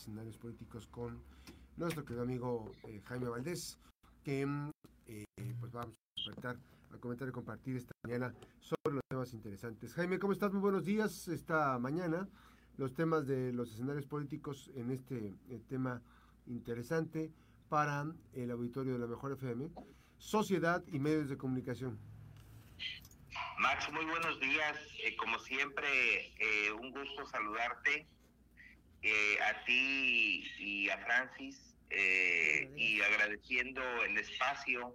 escenarios políticos con nuestro querido amigo eh, Jaime Valdés, que mm, eh, pues vamos a despertar a comentar y compartir esta mañana sobre los temas interesantes. Jaime, ¿cómo estás? Muy buenos días. Esta mañana los temas de los escenarios políticos en este eh, tema interesante para el auditorio de la Mejor FM, sociedad y medios de comunicación. Max, muy buenos días. Eh, como siempre, un gusto saludarte a ti y a Francis y agradeciendo el espacio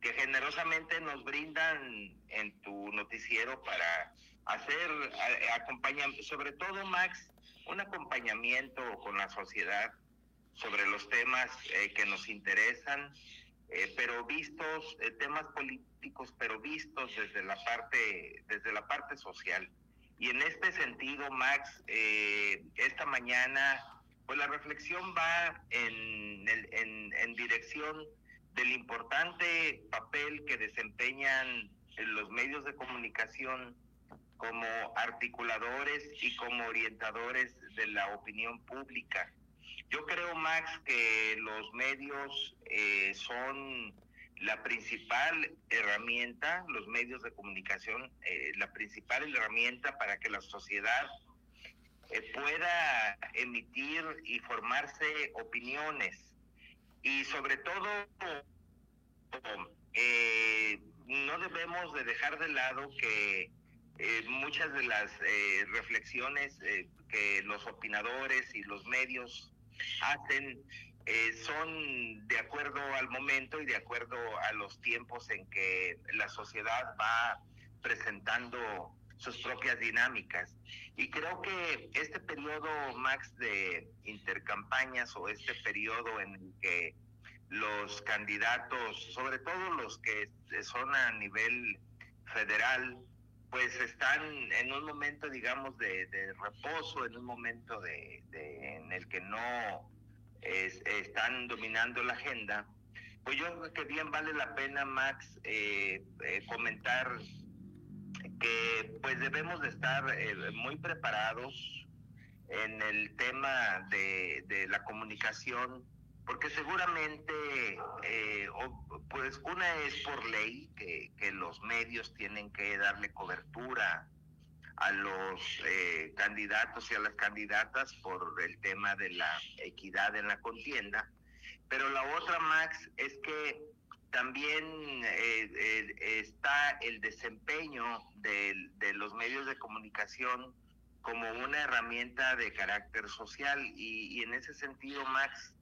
que generosamente nos brindan en tu noticiero para hacer acompañamiento, sobre todo Max, un acompañamiento con la sociedad sobre los temas eh, que nos interesan, eh, pero vistos, eh, temas políticos, pero vistos desde la parte, desde la parte social. Y en este sentido, Max, esta mañana, pues la reflexión va en, en, en dirección del importante papel que desempeñan los medios de comunicación como articuladores y como orientadores de la opinión pública. Yo creo, Max, que los medios eh, son la principal herramienta, los medios de comunicación, eh, la principal herramienta para que la sociedad eh, pueda emitir y formarse opiniones. Y sobre todo eh, no debemos de dejar de lado que eh, muchas de las eh, reflexiones que los opinadores y los medios hacen son de acuerdo al momento y de acuerdo a los tiempos en que la sociedad va presentando sus propias dinámicas. Y creo que este periodo, Max, de intercampañas o este periodo en el que los candidatos, sobre todo los que son a nivel federal, pues están en un momento, digamos, de, reposo, en un momento de, en el que no están dominando la agenda. Pues yo creo que bien vale la pena, Max, eh, eh, comentar que pues debemos de estar eh, muy preparados en el tema de, la comunicación porque seguramente, eh, pues una es por ley que, los medios tienen que darle cobertura a los eh, candidatos y a las candidatas por el tema de la equidad en la contienda, pero la otra, Max, es que también eh, está el desempeño de, los medios de comunicación como una herramienta de carácter social. Y en ese sentido, Max,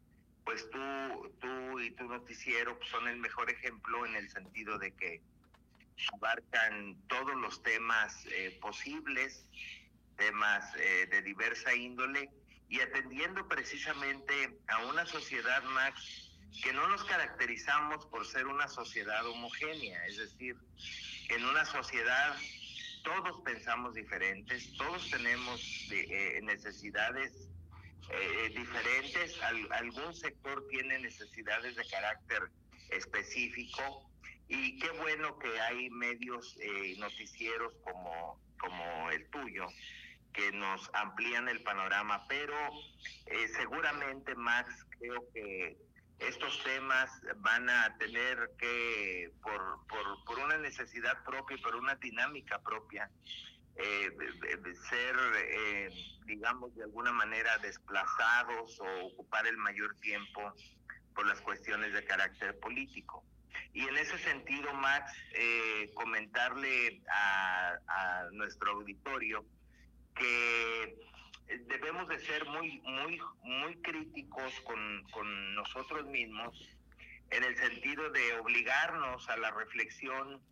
pues tú, tú y tu noticiero son el mejor ejemplo en el sentido de que abarcan todos los temas eh, posibles, temas eh, de diversa índole y atendiendo precisamente a una sociedad, Max, que no nos caracterizamos por ser una sociedad homogénea, es decir, en una sociedad todos pensamos diferentes, todos tenemos eh, necesidades eh, diferentes, algún sector tiene necesidades de carácter específico y qué bueno que hay medios eh, noticieros como, como el tuyo que nos amplían el panorama, pero eh, seguramente Max creo que estos temas van a tener que, por, por, por una necesidad propia y por una dinámica propia, eh, ser, eh, digamos, de alguna manera desplazados o ocupar el mayor tiempo por las cuestiones de carácter político. Y en ese sentido, Max, eh, comentarle a, a, nuestro auditorio que debemos de ser muy, muy, muy críticos con, con nosotros mismos en el sentido de obligarnos a la reflexión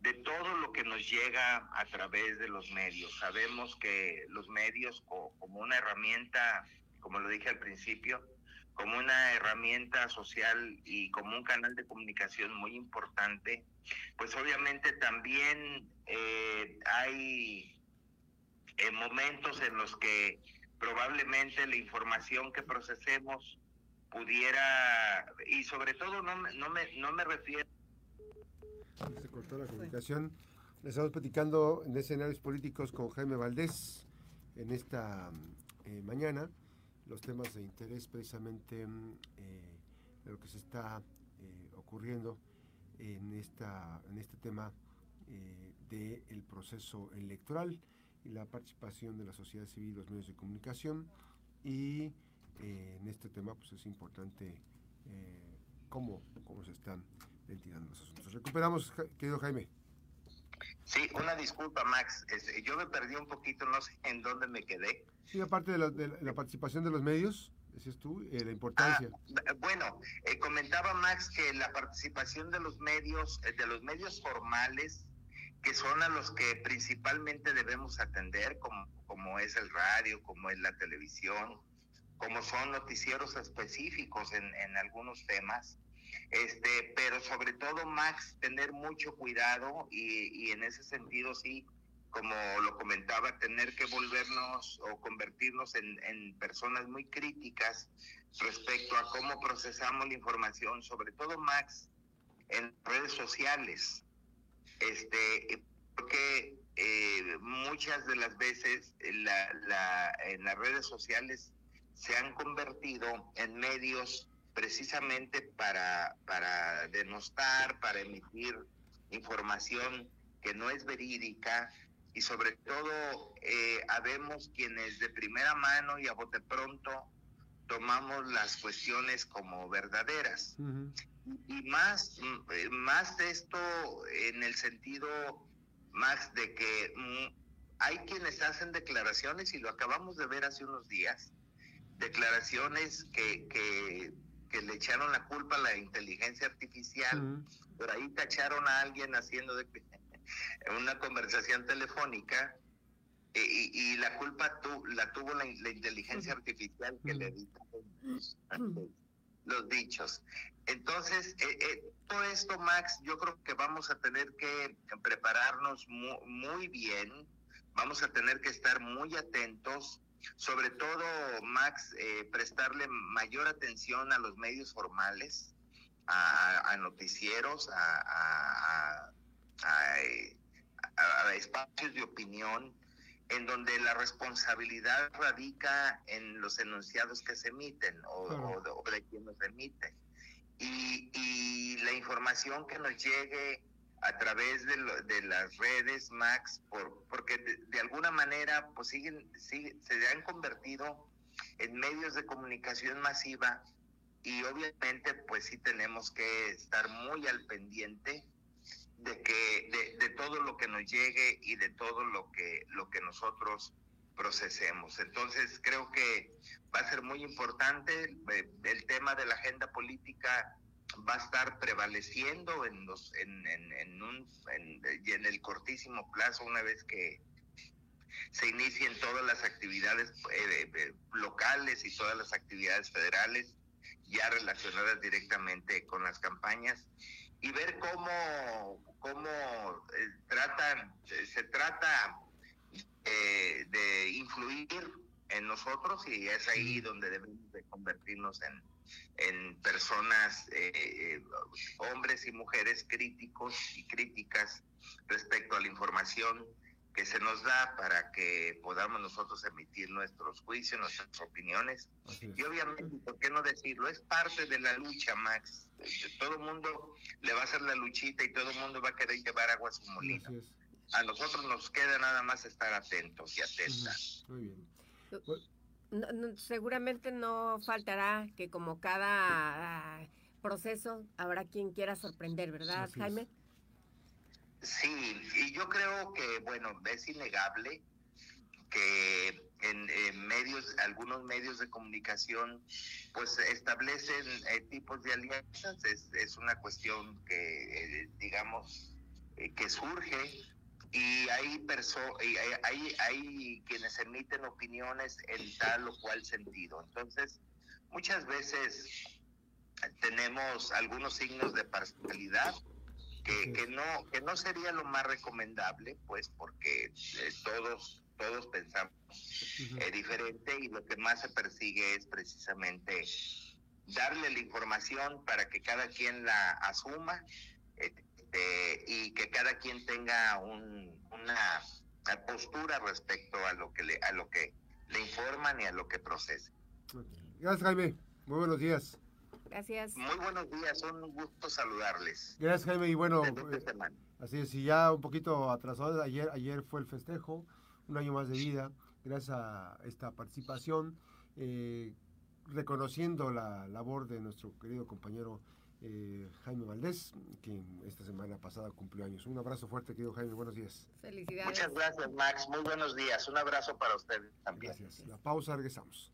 de todo lo que nos llega a través de los medios. Sabemos que los medios como una herramienta, como lo dije al principio, como una herramienta social y como un canal de comunicación muy importante, pues obviamente también eh, hay eh, momentos en los que probablemente la información que procesemos pudiera, y sobre todo no, no, me, no me refiero se cortó la comunicación. Estamos platicando en escenarios políticos con Jaime Valdés en esta eh, mañana los temas de interés precisamente mm, eh, de lo que se está eh, ocurriendo en, esta, en este tema eh, del proceso electoral y la participación de la sociedad civil, los medios de comunicación y en este tema pues es importante cómo, cómo se están ventilando los asuntos. Recuperamos, querido Jaime. Sí, una disculpa, Max. Este, yo me perdí un poquito, no sé en dónde me quedé. Sí, aparte de la, participación de los medios, decías tú, eh, la importancia. Ah, bueno, eh, comentaba Max que la participación de los medios, eh, de los medios formales, que son a los que principalmente debemos atender, como, como es el radio, como es la televisión, como son noticieros específicos en, en algunos temas, este, pero sobre todo, Max, tener mucho cuidado y, en ese sentido, sí, como lo comentaba, tener que volvernos o convertirnos en, personas muy críticas respecto a cómo procesamos la información, sobre todo, Max, en redes sociales. Este, porque eh, muchas de las veces la, en las redes sociales se han convertido en medios precisamente para, para denostar, para emitir información que no es verídica y sobre todo eh, habemos quienes de primera mano y a bote pronto tomamos las cuestiones como verdaderas. Y más, mm, más de esto en el sentido, más de que mm, hay quienes hacen declaraciones, y lo acabamos de ver hace unos días, declaraciones que, que que le echaron la culpa a la inteligencia artificial, por ahí tacharon a alguien haciendo de, una conversación telefónica e, y, la culpa tu, la tuvo la, inteligencia artificial que le editó los dichos. Entonces, eh, eh, todo esto, Max, yo creo que vamos a tener que prepararnos muy bien, vamos a tener que estar muy atentos sobre todo, Max, eh, prestarle mayor atención a los medios formales, a, noticieros, a, espacios de opinión, en donde la responsabilidad radica en los enunciados que se emiten o, de, quien los emite. Y, y la información que nos llegue a través de, de las redes, Max, por, porque de, alguna manera pues siguen, se han convertido en medios de comunicación masiva y obviamente pues sí tenemos que estar muy al pendiente de que de, de, todo lo que nos llegue y de todo lo que lo que nosotros procesemos. Entonces creo que va a ser muy importante eh, el tema de la agenda política va a estar prevaleciendo en los en, en, en un en, el cortísimo plazo una vez que se inicien todas las actividades eh, eh, locales y todas las actividades federales ya relacionadas directamente con las campañas y ver cómo cómo eh, tratan se trata de influir en nosotros y es ahí donde debemos de convertirnos en en personas, eh, eh, hombres y mujeres críticos y críticas respecto a la información que se nos da para que podamos nosotros emitir nuestros juicios, nuestras opiniones. Y obviamente, ¿por qué no decirlo? Es parte de la lucha, Max. Todo el mundo le va a hacer la luchita y todo el mundo va a querer llevar agua a su molino. A nosotros nos queda nada más estar atentos y atentas. Muy bien. Pues, seguramente no faltará que como cada ah, proceso habrá quien quiera sorprender, ¿verdad, Jaime? Sí, y yo creo que, bueno, es innegable que en, medios, algunos medios de comunicación, pues establecen eh, tipos de alianzas. Es, es una cuestión que, eh, digamos, eh, que surge y hay, hay, hay, quienes emiten opiniones en tal o cual sentido. Entonces, muchas veces tenemos algunos signos de parcialidad que, que no que no sería lo más recomendable, pues porque eh, todos todos pensamos eh, diferente y lo que más se persigue es precisamente darle la información para que cada quien la asuma. Eh, este, y que cada quien tenga una postura respecto a lo que le, a lo que le informan y a lo que procesa. Gracias, Jaime. Muy buenos días. Gracias. Muy buenos días, un gusto saludarles. Gracias, Jaime. Y bueno, eh, así es, y ya un poquito atrasado, ayer, ayer fue el festejo, un año más de vida, gracias a esta participación, eh, reconociendo la labor de nuestro querido compañero eh, Jaime Valdés, quien esta semana pasada cumplió años. Un abrazo fuerte, querido Jaime, buenos días. Felicidades. Muchas gracias, Max. Muy buenos días. Un abrazo para usted también. Gracias. La pausa, regresamos.